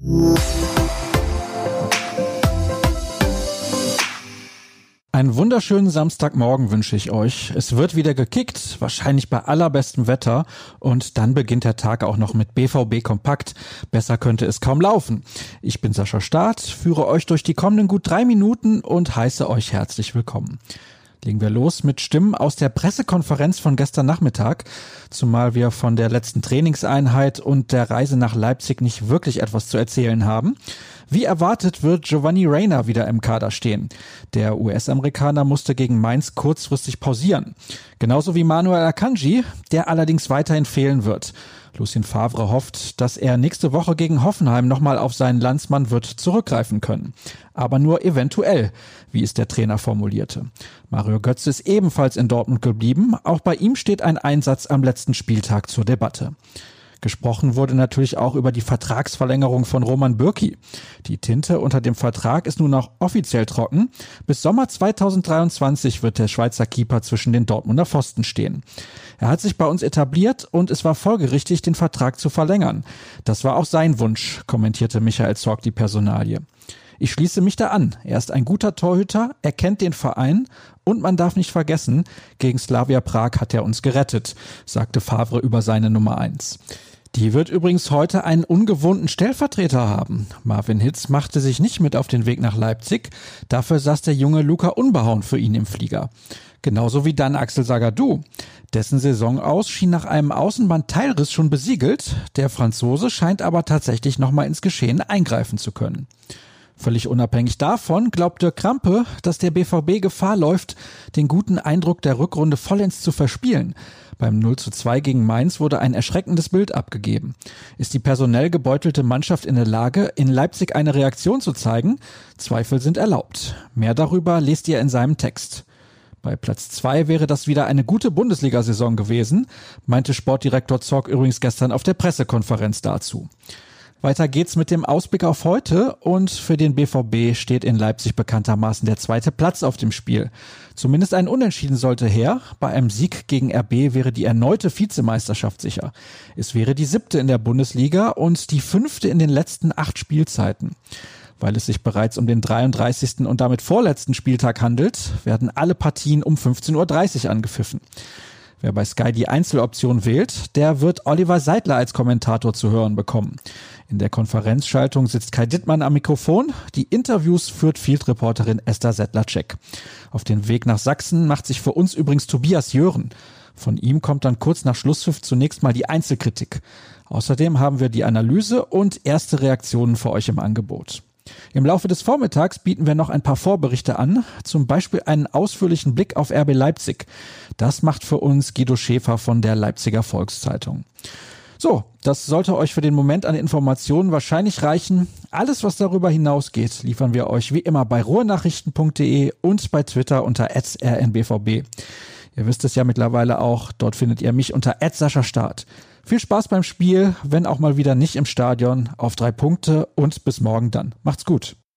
Einen wunderschönen Samstagmorgen wünsche ich euch. Es wird wieder gekickt, wahrscheinlich bei allerbestem Wetter. Und dann beginnt der Tag auch noch mit BVB Kompakt. Besser könnte es kaum laufen. Ich bin Sascha Staat, führe euch durch die kommenden gut drei Minuten und heiße euch herzlich willkommen. Legen wir los mit Stimmen aus der Pressekonferenz von gestern Nachmittag, zumal wir von der letzten Trainingseinheit und der Reise nach Leipzig nicht wirklich etwas zu erzählen haben. Wie erwartet wird Giovanni Reyna wieder im Kader stehen. Der US-Amerikaner musste gegen Mainz kurzfristig pausieren. Genauso wie Manuel Akanji, der allerdings weiterhin fehlen wird. Lucien Favre hofft, dass er nächste Woche gegen Hoffenheim nochmal auf seinen Landsmann wird zurückgreifen können. Aber nur eventuell, wie es der Trainer formulierte. Mario Götze ist ebenfalls in Dortmund geblieben. Auch bei ihm steht ein Einsatz am letzten Spieltag zur Debatte. Gesprochen wurde natürlich auch über die Vertragsverlängerung von Roman Bürki. Die Tinte unter dem Vertrag ist nun auch offiziell trocken. Bis Sommer 2023 wird der Schweizer Keeper zwischen den Dortmunder Pfosten stehen. Er hat sich bei uns etabliert und es war folgerichtig, den Vertrag zu verlängern. Das war auch sein Wunsch, kommentierte Michael Zorg die Personalie. Ich schließe mich da an. Er ist ein guter Torhüter, er kennt den Verein und man darf nicht vergessen, gegen Slavia Prag hat er uns gerettet, sagte Favre über seine Nummer eins. Die wird übrigens heute einen ungewohnten Stellvertreter haben. Marvin Hitz machte sich nicht mit auf den Weg nach Leipzig. Dafür saß der junge Luca Unbehauen für ihn im Flieger. Genauso wie dann Axel Sagadou. Dessen Saison aus schien nach einem Außenbandteilriss schon besiegelt. Der Franzose scheint aber tatsächlich nochmal ins Geschehen eingreifen zu können. Völlig unabhängig davon glaubt Dirk Krampe, dass der BVB Gefahr läuft, den guten Eindruck der Rückrunde vollends zu verspielen. Beim 0 zu 2 gegen Mainz wurde ein erschreckendes Bild abgegeben. Ist die personell gebeutelte Mannschaft in der Lage, in Leipzig eine Reaktion zu zeigen? Zweifel sind erlaubt. Mehr darüber lest ihr in seinem Text. Bei Platz zwei wäre das wieder eine gute Bundesliga-Saison gewesen, meinte Sportdirektor Zorg übrigens gestern auf der Pressekonferenz dazu. Weiter geht's mit dem Ausblick auf heute und für den BVB steht in Leipzig bekanntermaßen der zweite Platz auf dem Spiel. Zumindest ein Unentschieden sollte her. Bei einem Sieg gegen RB wäre die erneute Vizemeisterschaft sicher. Es wäre die siebte in der Bundesliga und die fünfte in den letzten acht Spielzeiten. Weil es sich bereits um den 33. und damit vorletzten Spieltag handelt, werden alle Partien um 15.30 Uhr angepfiffen. Wer bei Sky die Einzeloption wählt, der wird Oliver Seidler als Kommentator zu hören bekommen. In der Konferenzschaltung sitzt Kai Dittmann am Mikrofon. Die Interviews führt Field-Reporterin Esther Settler-Check. Auf den Weg nach Sachsen macht sich für uns übrigens Tobias Jören. Von ihm kommt dann kurz nach Schlusspfiff zunächst mal die Einzelkritik. Außerdem haben wir die Analyse und erste Reaktionen für euch im Angebot. Im Laufe des Vormittags bieten wir noch ein paar Vorberichte an, zum Beispiel einen ausführlichen Blick auf RB Leipzig. Das macht für uns Guido Schäfer von der Leipziger Volkszeitung. So, das sollte euch für den Moment an Informationen wahrscheinlich reichen. Alles, was darüber hinausgeht, liefern wir euch wie immer bei ruhrnachrichten.de und bei Twitter unter rnbvb. Ihr wisst es ja mittlerweile auch, dort findet ihr mich unter Start. Viel Spaß beim Spiel, wenn auch mal wieder nicht im Stadion, auf drei Punkte und bis morgen dann. Macht's gut.